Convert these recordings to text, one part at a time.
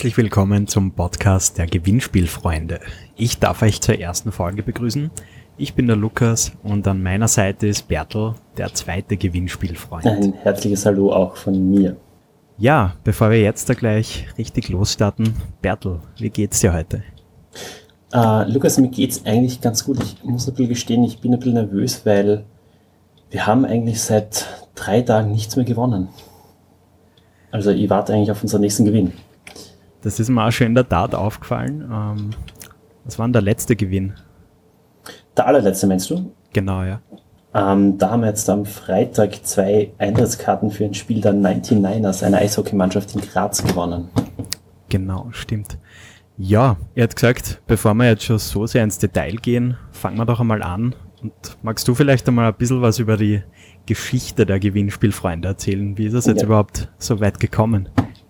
Herzlich willkommen zum Podcast der Gewinnspielfreunde. Ich darf euch zur ersten Folge begrüßen. Ich bin der Lukas und an meiner Seite ist Bertel, der zweite Gewinnspielfreund. Ein herzliches Hallo auch von mir. Ja, bevor wir jetzt da gleich richtig losstarten, Bertel, wie geht's dir heute? Uh, Lukas, mir geht's eigentlich ganz gut. Ich muss ein bisschen gestehen, ich bin ein bisschen nervös, weil wir haben eigentlich seit drei Tagen nichts mehr gewonnen. Also ich warte eigentlich auf unseren nächsten Gewinn. Das ist mir auch schon in der Tat aufgefallen. Ähm, was war denn der letzte Gewinn? Der allerletzte meinst du? Genau, ja. Ähm, da haben wir jetzt am Freitag zwei Eintrittskarten für ein Spiel der 99ers, einer Eishockeymannschaft in Graz, gewonnen. Genau, stimmt. Ja, ihr habt gesagt, bevor wir jetzt schon so sehr ins Detail gehen, fangen wir doch einmal an. Und magst du vielleicht einmal ein bisschen was über die Geschichte der Gewinnspielfreunde erzählen? Wie ist es jetzt ja. überhaupt so weit gekommen?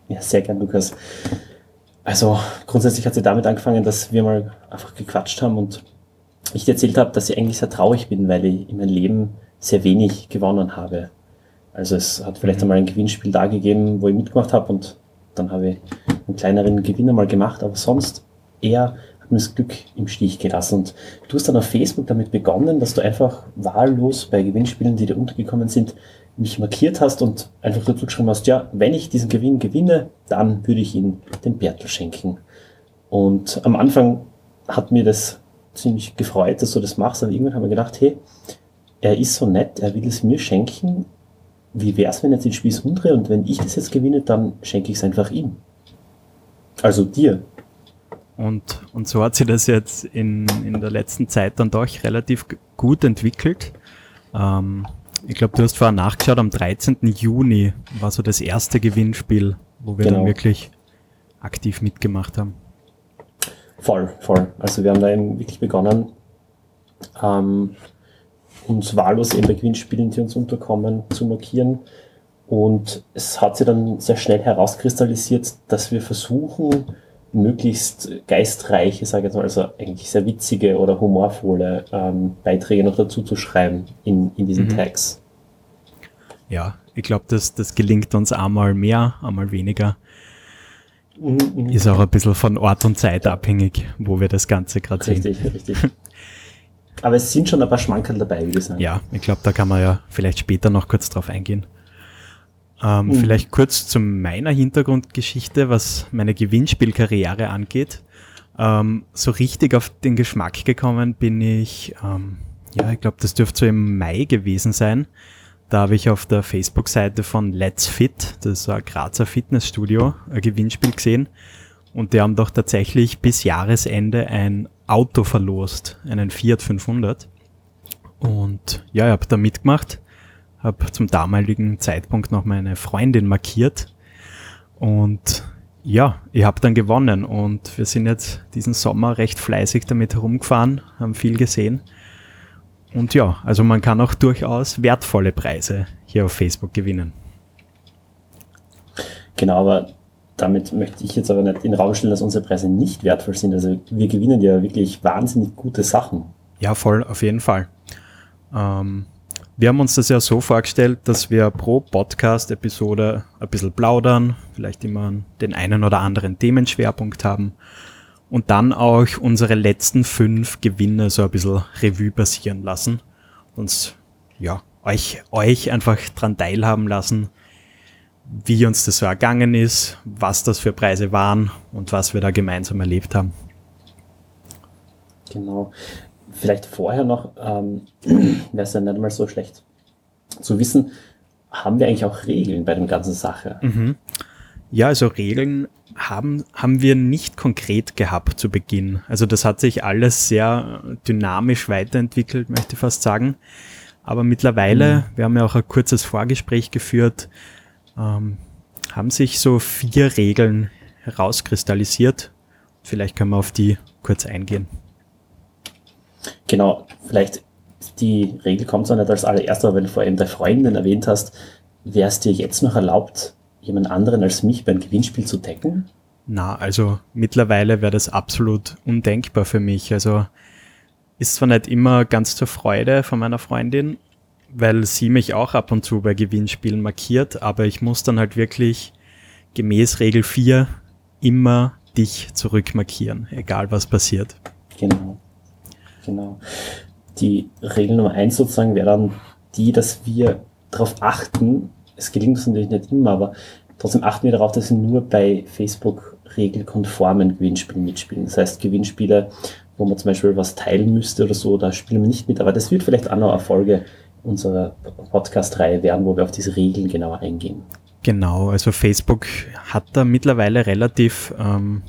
Ja, sehr gern, Lukas. Also grundsätzlich hat sie damit angefangen, dass wir mal einfach gequatscht haben und ich dir erzählt habe, dass ich eigentlich sehr traurig bin, weil ich in meinem Leben sehr wenig gewonnen habe. Also es hat vielleicht mhm. einmal ein Gewinnspiel da gegeben, wo ich mitgemacht habe und dann habe ich einen kleineren Gewinn einmal gemacht, aber sonst eher hat mir das Glück im Stich gelassen. Und du hast dann auf Facebook damit begonnen, dass du einfach wahllos bei Gewinnspielen, die dir untergekommen sind, mich markiert hast und einfach dazu geschrieben hast, ja, wenn ich diesen Gewinn gewinne, dann würde ich ihn dem Bertel schenken. Und am Anfang hat mir das ziemlich gefreut, dass du das machst, aber irgendwann haben wir gedacht, hey, er ist so nett, er will es mir schenken. Wie wäre es, wenn er den Spieß umdrehe und wenn ich das jetzt gewinne, dann schenke ich es einfach ihm. Also dir. Und, und so hat sich das jetzt in, in der letzten Zeit dann doch relativ gut entwickelt. Ähm, ich glaube, du hast vorher nachgeschaut, am 13. Juni war so das erste Gewinnspiel, wo wir genau. dann wirklich aktiv mitgemacht haben. Voll, voll. Also wir haben da eben wirklich begonnen, ähm, uns wahllos eben bei Gewinnspielen, die uns unterkommen, zu markieren. Und es hat sich dann sehr schnell herauskristallisiert, dass wir versuchen, möglichst geistreiche, sage ich jetzt mal, also eigentlich sehr witzige oder humorvolle ähm, Beiträge noch dazu zu schreiben in, in diesen mhm. Tags. Ja, ich glaube, das, das gelingt uns einmal mehr, einmal weniger. Mhm, mhm. Ist auch ein bisschen von Ort und Zeit abhängig, wo wir das Ganze gerade sehen. Richtig, richtig. Aber es sind schon ein paar Schmankerl dabei, ich sagen. Ja, ich glaube, da kann man ja vielleicht später noch kurz drauf eingehen. Ähm, mhm. Vielleicht kurz zu meiner Hintergrundgeschichte, was meine Gewinnspielkarriere angeht. Ähm, so richtig auf den Geschmack gekommen bin ich, ähm, ja, ich glaube, das dürfte so im Mai gewesen sein. Da habe ich auf der Facebook-Seite von Let's Fit, das ist ein Grazer Fitnessstudio, ein Gewinnspiel gesehen. Und die haben doch tatsächlich bis Jahresende ein Auto verlost, einen Fiat 500. Und ja, ich habe da mitgemacht habe zum damaligen Zeitpunkt noch meine Freundin markiert und ja, ich habe dann gewonnen und wir sind jetzt diesen Sommer recht fleißig damit herumgefahren, haben viel gesehen. Und ja, also man kann auch durchaus wertvolle Preise hier auf Facebook gewinnen. Genau, aber damit möchte ich jetzt aber nicht in den Raum stellen, dass unsere Preise nicht wertvoll sind. Also wir gewinnen ja wirklich wahnsinnig gute Sachen. Ja, voll, auf jeden Fall. Ähm, wir haben uns das ja so vorgestellt, dass wir pro Podcast-Episode ein bisschen plaudern, vielleicht immer den einen oder anderen Themenschwerpunkt haben und dann auch unsere letzten fünf Gewinne so ein bisschen Revue passieren lassen. Uns, ja, euch, euch einfach dran teilhaben lassen, wie uns das so ergangen ist, was das für Preise waren und was wir da gemeinsam erlebt haben. Genau vielleicht vorher noch, ähm, wäre es ja nicht mal so schlecht zu wissen, haben wir eigentlich auch Regeln bei dem ganzen Sache? Mhm. Ja, also Regeln haben, haben wir nicht konkret gehabt zu Beginn. Also das hat sich alles sehr dynamisch weiterentwickelt, möchte ich fast sagen. Aber mittlerweile, mhm. wir haben ja auch ein kurzes Vorgespräch geführt, ähm, haben sich so vier Regeln herauskristallisiert. Vielleicht können wir auf die kurz eingehen. Genau, vielleicht die Regel kommt zwar nicht als allererster, aber wenn du vor allem deine Freundin erwähnt hast, wäre es dir jetzt noch erlaubt, jemand anderen als mich beim Gewinnspiel zu decken? Na, also mittlerweile wäre das absolut undenkbar für mich. Also ist zwar nicht immer ganz zur Freude von meiner Freundin, weil sie mich auch ab und zu bei Gewinnspielen markiert, aber ich muss dann halt wirklich gemäß Regel 4 immer dich zurückmarkieren, egal was passiert. Genau. Genau. Die Regel Nummer eins sozusagen wäre dann die, dass wir darauf achten, es gelingt uns natürlich nicht immer, aber trotzdem achten wir darauf, dass wir nur bei Facebook regelkonformen Gewinnspielen mitspielen. Das heißt, Gewinnspiele, wo man zum Beispiel was teilen müsste oder so, da spielen wir nicht mit, aber das wird vielleicht auch noch Erfolge unserer Podcast-Reihe werden, wo wir auf diese Regeln genauer eingehen. Genau, also Facebook hat da mittlerweile relativ ähm,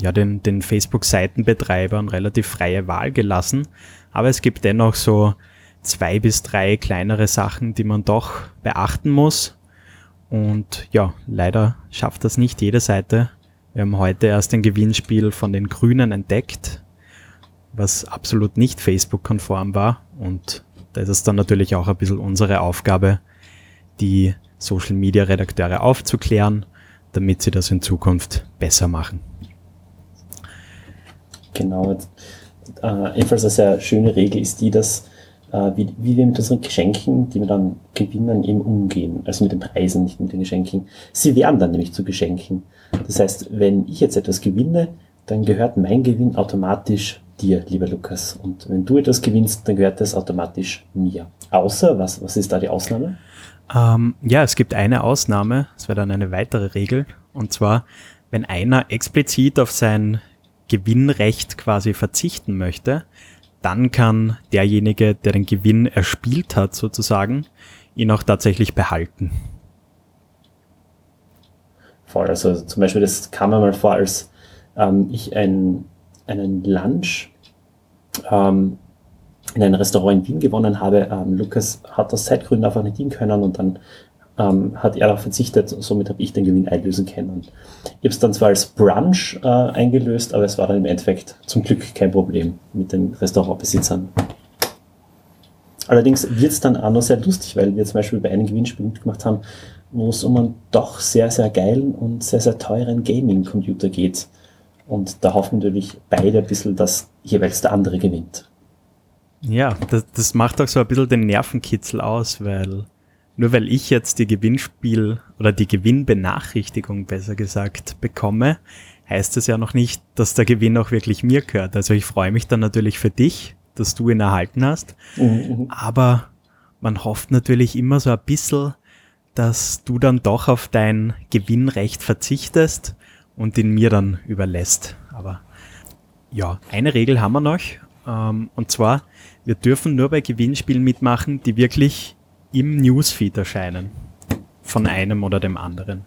ja, den, den Facebook-Seitenbetreibern relativ freie Wahl gelassen, aber es gibt dennoch so zwei bis drei kleinere Sachen, die man doch beachten muss. Und ja, leider schafft das nicht jede Seite. Wir haben heute erst ein Gewinnspiel von den Grünen entdeckt, was absolut nicht Facebook-konform war. Und da ist es dann natürlich auch ein bisschen unsere Aufgabe, die Social-Media-Redakteure aufzuklären, damit sie das in Zukunft besser machen. Genau. Äh, ebenfalls eine sehr schöne Regel ist die, dass äh, wie, wie wir mit unseren Geschenken, die wir dann gewinnen, eben umgehen. Also mit den Preisen, nicht mit den Geschenken. Sie werden dann nämlich zu Geschenken. Das heißt, wenn ich jetzt etwas gewinne, dann gehört mein Gewinn automatisch dir, lieber Lukas. Und wenn du etwas gewinnst, dann gehört das automatisch mir. Außer, was, was ist da die Ausnahme? Ähm, ja, es gibt eine Ausnahme, das wäre dann eine weitere Regel. Und zwar, wenn einer explizit auf sein Gewinnrecht quasi verzichten möchte, dann kann derjenige, der den Gewinn erspielt hat, sozusagen, ihn auch tatsächlich behalten. Voll, also zum Beispiel, das kam mir mal vor, als ähm, ich ein, einen Lunch ähm, in einem Restaurant in Wien gewonnen habe. Ähm, Lukas hat aus Zeitgründen einfach nicht dienen können und dann ähm, hat er darauf verzichtet, somit habe ich den Gewinn einlösen können. Ich habe es dann zwar als Brunch äh, eingelöst, aber es war dann im Endeffekt zum Glück kein Problem mit den Restaurantbesitzern. Allerdings wird es dann auch noch sehr lustig, weil wir zum Beispiel bei einem Gewinnspiel mitgemacht haben, wo es um einen doch sehr, sehr geilen und sehr, sehr teuren Gaming-Computer geht. Und da hoffen natürlich beide ein bisschen, dass jeweils der andere gewinnt. Ja, das, das macht auch so ein bisschen den Nervenkitzel aus, weil nur weil ich jetzt die Gewinnspiel oder die Gewinnbenachrichtigung besser gesagt bekomme, heißt es ja noch nicht, dass der Gewinn auch wirklich mir gehört. Also ich freue mich dann natürlich für dich, dass du ihn erhalten hast. Mhm. Aber man hofft natürlich immer so ein bisschen, dass du dann doch auf dein Gewinnrecht verzichtest und ihn mir dann überlässt. Aber ja, eine Regel haben wir noch. Ähm, und zwar, wir dürfen nur bei Gewinnspielen mitmachen, die wirklich im Newsfeed erscheinen. Von einem oder dem anderen.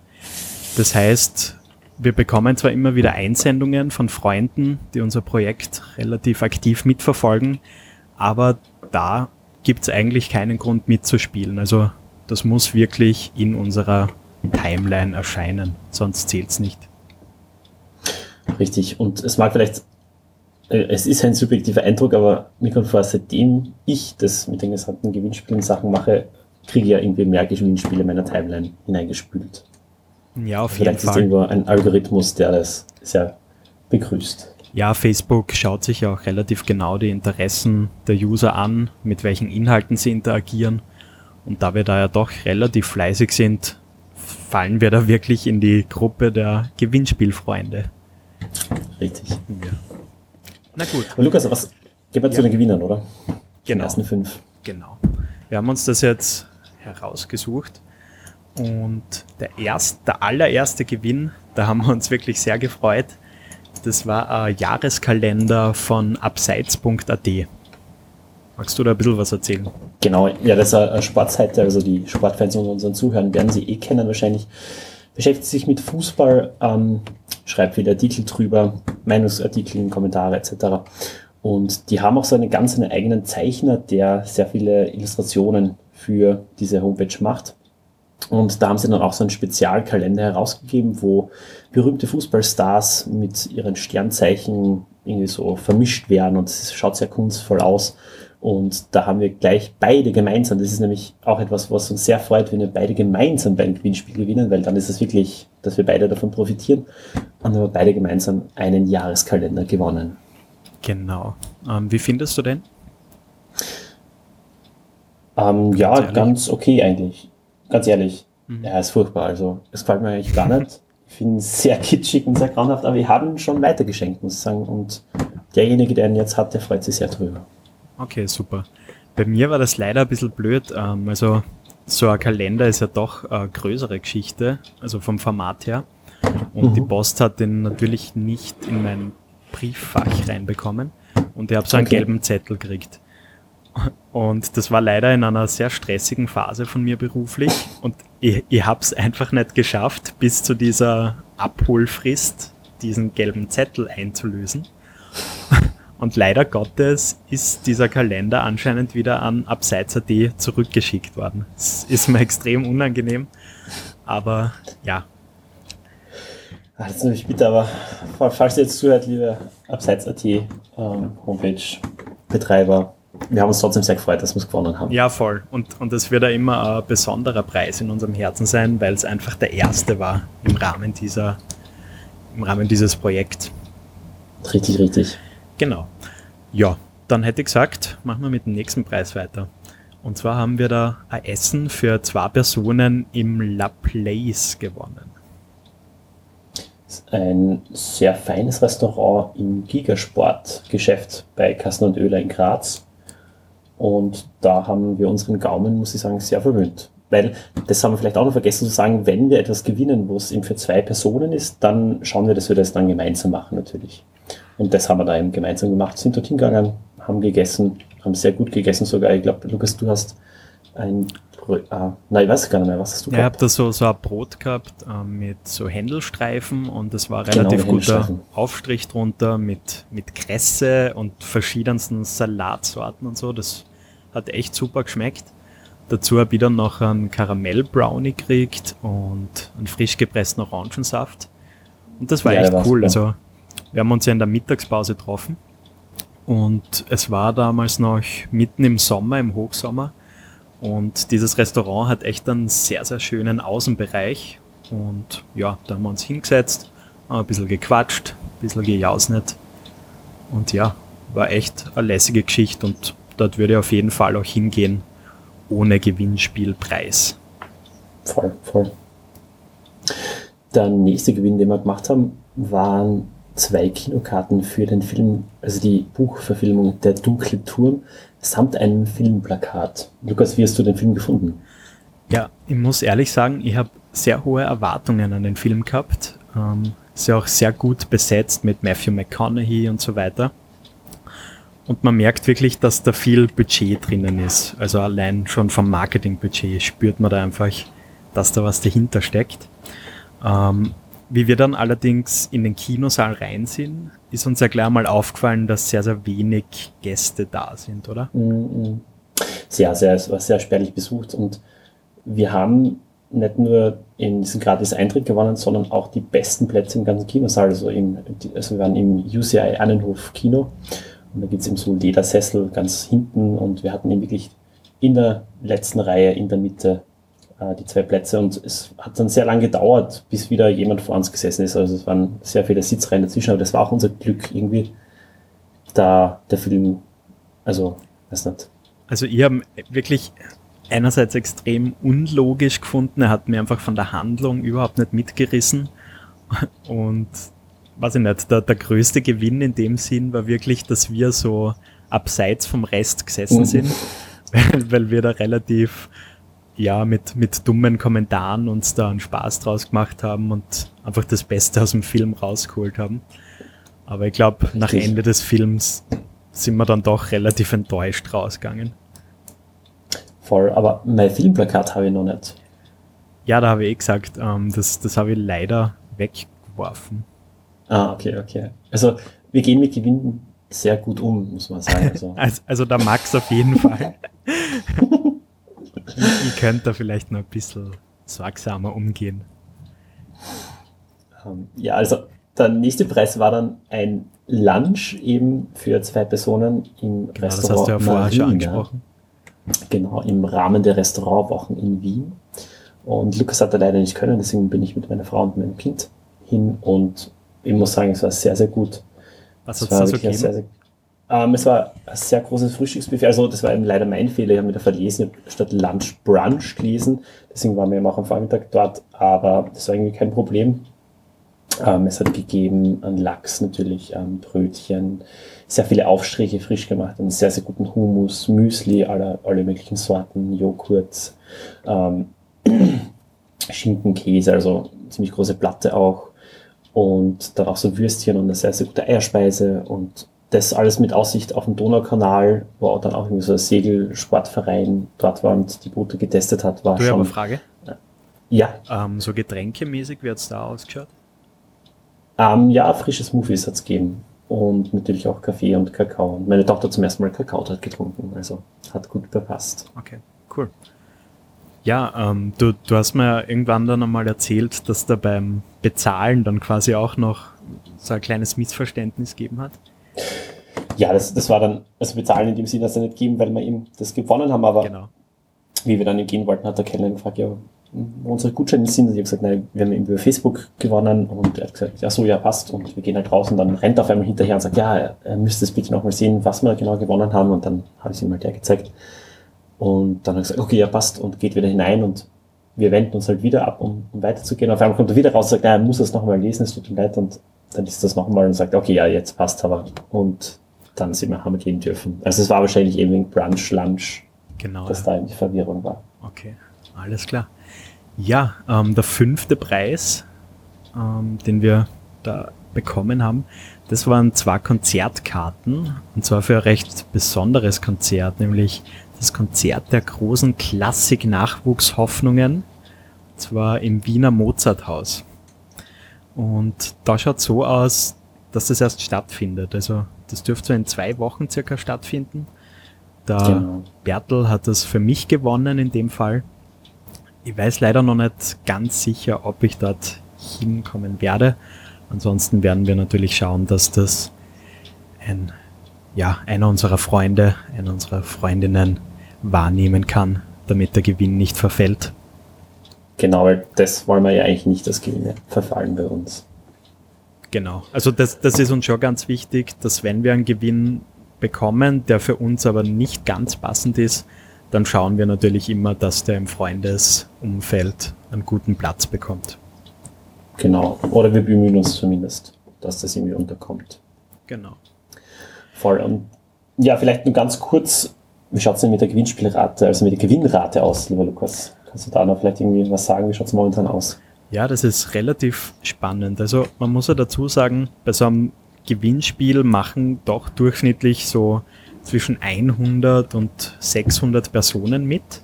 Das heißt, wir bekommen zwar immer wieder Einsendungen von Freunden, die unser Projekt relativ aktiv mitverfolgen, aber da gibt es eigentlich keinen Grund mitzuspielen. Also das muss wirklich in unserer Timeline erscheinen, sonst zählt es nicht. Richtig. Und es mag vielleicht, es ist ein subjektiver Eindruck, aber mir kommt vor, seitdem ich das mit den gesamten Gewinnspielen Sachen mache, kriege ich ja irgendwie mehr Gewinnspiele in meiner Timeline hineingespült. Ja, auf Vielleicht jeden Fall. Vielleicht ist irgendwo ein Algorithmus, der das sehr begrüßt. Ja, Facebook schaut sich ja auch relativ genau die Interessen der User an, mit welchen Inhalten sie interagieren. Und da wir da ja doch relativ fleißig sind, fallen wir da wirklich in die Gruppe der Gewinnspielfreunde. Richtig. Ja. Na gut. Und Lukas, was gehen wir ja. zu den Gewinnern, oder? Genau. Den ersten fünf. Genau. Wir haben uns das jetzt herausgesucht. Und der, erst, der allererste Gewinn, da haben wir uns wirklich sehr gefreut. Das war ein Jahreskalender von abseits.at. Magst du da ein bisschen was erzählen? Genau, ja, das ist eine Sportseite, also die Sportfans unter unseren Zuhörern werden sie eh kennen wahrscheinlich. Beschäftigt sich mit Fußball, ähm, schreibt wieder Artikel drüber, Meinungsartikel, Kommentare etc. Und die haben auch so einen ganz einen eigenen Zeichner, der sehr viele Illustrationen für diese Homepage macht. Und da haben sie dann auch so einen Spezialkalender herausgegeben, wo berühmte Fußballstars mit ihren Sternzeichen irgendwie so vermischt werden und es schaut sehr kunstvoll aus. Und da haben wir gleich beide gemeinsam. Das ist nämlich auch etwas, was uns sehr freut, wenn wir beide gemeinsam beim Gewinnspiel gewinnen, weil dann ist es wirklich, dass wir beide davon profitieren. Und wir haben beide gemeinsam einen Jahreskalender gewonnen. Genau. Ähm, wie findest du den? Ähm, ja, ganz, ganz okay eigentlich. Ganz ehrlich. Mhm. Ja, ist furchtbar. Also, es gefällt mir eigentlich gar nicht. finde ihn sehr kitschig und sehr grauenhaft, aber ich habe ihn schon weitergeschenkt, muss ich sagen. Und derjenige, der ihn jetzt hat, der freut sich sehr drüber. Okay, super. Bei mir war das leider ein bisschen blöd. Ähm, also so ein Kalender ist ja doch eine größere Geschichte, also vom Format her. Und mhm. die Post hat den natürlich nicht in mein Brieffach reinbekommen. Und ich habe so einen okay. gelben Zettel gekriegt. Und das war leider in einer sehr stressigen Phase von mir beruflich. Und ich, ich habe es einfach nicht geschafft, bis zu dieser Abholfrist diesen gelben Zettel einzulösen. Und leider Gottes ist dieser Kalender anscheinend wieder an Abseits.at zurückgeschickt worden. Das ist mir extrem unangenehm. Aber ja. Ach, das ist nämlich bitter, aber falls ihr jetzt zuhört, liebe Abseits.at ähm, Homepage-Betreiber, wir haben uns trotzdem sehr gefreut, dass wir es gewonnen haben. Ja, voll. Und, und das wird ja immer ein besonderer Preis in unserem Herzen sein, weil es einfach der erste war im Rahmen dieser, im Rahmen dieses Projekts. Richtig, richtig. Genau. Ja, dann hätte ich gesagt, machen wir mit dem nächsten Preis weiter. Und zwar haben wir da ein Essen für zwei Personen im La Place gewonnen. Ein sehr feines Restaurant im Gigasport-Geschäft bei Kassen und Öler in Graz. Und da haben wir unseren Gaumen, muss ich sagen, sehr verwöhnt. Weil, das haben wir vielleicht auch noch vergessen zu sagen, wenn wir etwas gewinnen, wo es eben für zwei Personen ist, dann schauen wir, dass wir das dann gemeinsam machen natürlich. Und das haben wir da eben gemeinsam gemacht, sind dort hingegangen, haben gegessen, haben sehr gut gegessen sogar. Ich glaube, Lukas, du hast ein Ah, nein, ich weiß gar nicht mehr, was hast du gehabt? Ich habe da so, so ein Brot gehabt äh, mit so Händelstreifen und es war genau, relativ genau, guter Aufstrich drunter mit, mit Kresse und verschiedensten Salatsorten und so. Das hat echt super geschmeckt. Dazu habe ich dann noch einen Karamell-Brownie gekriegt und einen frisch gepressten Orangensaft. Und das war ja, echt cool. Also, wir haben uns ja in der Mittagspause getroffen. Und es war damals noch mitten im Sommer, im Hochsommer. Und dieses Restaurant hat echt einen sehr, sehr schönen Außenbereich. Und ja, da haben wir uns hingesetzt, ein bisschen gequatscht, ein bisschen gejausnet. Und ja, war echt eine lässige Geschichte und dort würde ich auf jeden Fall auch hingehen, ohne Gewinnspielpreis. Voll, voll. Der nächste Gewinn, den wir gemacht haben, waren zwei Kinokarten für den Film, also die Buchverfilmung Der dunkle Turm, samt einem Filmplakat. Lukas, wie hast du den Film gefunden? Ja, ich muss ehrlich sagen, ich habe sehr hohe Erwartungen an den Film gehabt. Ähm, ist ja auch sehr gut besetzt mit Matthew McConaughey und so weiter. Und man merkt wirklich, dass da viel Budget drinnen ist. Also allein schon vom Marketingbudget spürt man da einfach, dass da was dahinter steckt. Ähm, wie wir dann allerdings in den Kinosaal rein sind, ist uns ja gleich mal aufgefallen, dass sehr, sehr wenig Gäste da sind, oder? Mhm. Sehr, sehr, es war sehr spärlich besucht und wir haben nicht nur in diesem gratis Eintritt gewonnen, sondern auch die besten Plätze im ganzen Kinosaal. Also, im, also wir waren im UCI Annenhof Kino und da gibt es eben so Ledersessel ganz hinten und wir hatten eben wirklich in der letzten Reihe, in der Mitte äh, die zwei Plätze und es hat dann sehr lange gedauert, bis wieder jemand vor uns gesessen ist. Also es waren sehr viele Sitzreihen dazwischen, aber das war auch unser Glück irgendwie, da der Film, also, weiß nicht. Also ihr habt wirklich einerseits extrem unlogisch gefunden, er hat mir einfach von der Handlung überhaupt nicht mitgerissen und weiß ich nicht, der, der größte Gewinn in dem Sinn war wirklich, dass wir so abseits vom Rest gesessen mhm. sind, weil, weil wir da relativ ja, mit, mit dummen Kommentaren uns da einen Spaß draus gemacht haben und einfach das Beste aus dem Film rausgeholt haben. Aber ich glaube, nach Ende des Films sind wir dann doch relativ enttäuscht rausgegangen. Voll, aber mein Filmplakat habe ich noch nicht. Ja, da habe ich eh gesagt, ähm, das, das habe ich leider weggeworfen. Ah, okay, okay. Also wir gehen mit Gewinnen sehr gut um, muss man sagen. Also, also, also der Max auf jeden Fall. ich, könnte da vielleicht noch ein bisschen sorgsamer umgehen. Ähm, ja, also der nächste Preis war dann ein Lunch eben für zwei Personen im genau, Restaurant. Das hast du ja vorher schon angesprochen. Genau, im Rahmen der Restaurantwochen in Wien. Und Lukas hat da leider nicht können, deswegen bin ich mit meiner Frau und meinem Kind hin und ich muss sagen, es war sehr, sehr gut. Was hat es da so gegeben? Sehr, sehr, ähm, es war ein sehr großes Frühstücksbuffet. Also das war eben leider mein Fehler. Ich habe mir da verlesen, statt Lunch Brunch gelesen. Deswegen waren wir eben auch am Vormittag dort. Aber das war irgendwie kein Problem. Ähm, es hat gegeben an Lachs natürlich, ähm, Brötchen, sehr viele Aufstriche frisch gemacht, einen sehr, sehr guten Hummus, Müsli, alle, alle möglichen Sorten, Joghurt, ähm, Schinken, Käse, also ziemlich große Platte auch. Und dann auch so Würstchen und eine sehr, sehr gute Eierspeise und das alles mit Aussicht auf den Donaukanal, wo auch dann auch irgendwie so ein Segelsportverein dort war und die Boote getestet hat, war Du, schon. aber Frage. Ja, Ähm, so getränkemäßig, wie hat's da ausgeschaut? ähm, ja, frische Smoothies hat's gegeben. Und natürlich auch Kaffee und Kakao. Und meine Tochter zum ersten Mal Kakao dort getrunken, also hat gut gepasst. Okay, cool. Ja, ähm, du, du hast mir irgendwann dann einmal erzählt, dass da beim Bezahlen dann quasi auch noch so ein kleines Missverständnis gegeben hat. Ja, das, das war dann, also bezahlen in dem Sinne, dass er nicht geben, weil wir ihm das gewonnen haben, aber Genau. wie wir dann gehen wollten, hat der Kellner gefragt, ja, wo unsere Gutscheine sind. Und ich habe gesagt, nein, wir haben über Facebook gewonnen und er hat gesagt, ja so, ja passt und wir gehen halt raus und dann rennt er auf einmal hinterher und sagt, ja, er müsste es bitte nochmal sehen, was wir genau gewonnen haben und dann habe ich ihm halt der gezeigt und dann hat er gesagt, okay, ja passt und geht wieder hinein und wir wenden uns halt wieder ab, um, um weiterzugehen. Auf einmal kommt er wieder raus und sagt, nein, er muss das nochmal lesen, es tut ihm leid und dann ist das nochmal und sagt, okay, ja, jetzt passt aber und dann sind wir, haben wir gehen dürfen. Also es war wahrscheinlich eben wegen Brunch, Lunch, Genau. dass ja. da eben die Verwirrung war. Okay, alles klar. Ja, ähm, der fünfte Preis, ähm, den wir da bekommen haben, das waren zwei Konzertkarten und zwar für ein recht besonderes Konzert, nämlich das Konzert der großen Klassik-Nachwuchshoffnungen, und zwar im Wiener Mozarthaus. Und da schaut so aus, dass das erst stattfindet. Also das dürfte so in zwei Wochen circa stattfinden. Da Genau. Bertel hat das für mich gewonnen in dem Fall. Ich weiß leider noch nicht ganz sicher, ob ich dort hinkommen werde. Ansonsten werden wir natürlich schauen, dass das ein, ja, einer unserer Freunde, einer unserer Freundinnen wahrnehmen kann, damit der Gewinn nicht verfällt. Genau, weil das wollen wir ja eigentlich nicht, dass Gewinne verfallen bei uns. Genau. Also das, das ist uns schon ganz wichtig, dass wenn wir einen Gewinn bekommen, der für uns aber nicht ganz passend ist, dann schauen wir natürlich immer, dass der im Freundesumfeld einen guten Platz bekommt. Genau. Oder wir bemühen uns zumindest, dass das irgendwie unterkommt. Genau. Voll. Und ja, vielleicht nur ganz kurz, wie schaut es denn mit der Gewinnspielrate, also mit der Gewinnrate aus, lieber Lukas? Kannst du da noch vielleicht irgendwie was sagen? Wie schaut es momentan aus? Ja, das ist relativ spannend. Also man muss ja dazu sagen, bei so einem Gewinnspiel machen doch durchschnittlich so zwischen 100 und 600 Personen mit.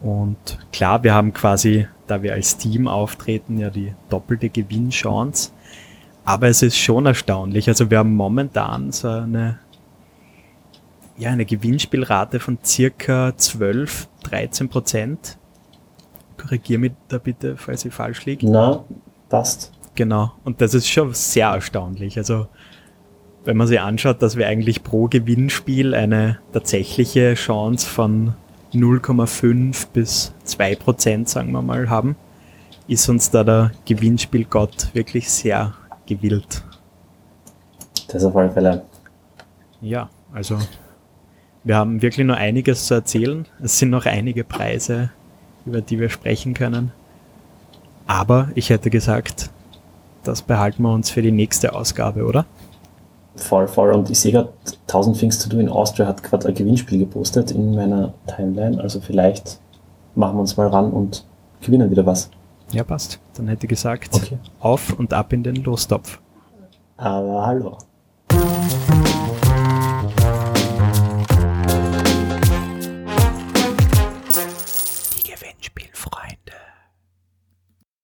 Und klar, wir haben quasi, da wir als Team auftreten, ja die doppelte Gewinnchance. Aber es ist schon erstaunlich. Also wir haben momentan so eine, ja, eine Gewinnspielrate von circa 12, 13 Prozent. Korrigier mich da bitte, falls ich falsch liege. Na, passt. Genau. Und das ist schon sehr erstaunlich. Also, wenn man sich anschaut, dass wir eigentlich pro Gewinnspiel eine tatsächliche Chance von 0,5 bis 2 Prozent, sagen wir mal, haben, ist uns da der Gewinnspielgott wirklich sehr gewillt. Das auf alle Fälle. Ja, also wir haben wirklich noch einiges zu erzählen. Es sind noch einige Preise, über die wir sprechen können. Aber ich hätte gesagt, das behalten wir uns für die nächste Ausgabe, oder? Voll, voll. Und ich sehe gerade, 1000 Things to Do in Austria hat gerade ein Gewinnspiel gepostet in meiner Timeline. Also vielleicht machen wir uns mal ran und gewinnen wieder was. Ja, passt. Dann hätte ich gesagt, Okay. auf und ab in den Lostopf. Aber hallo.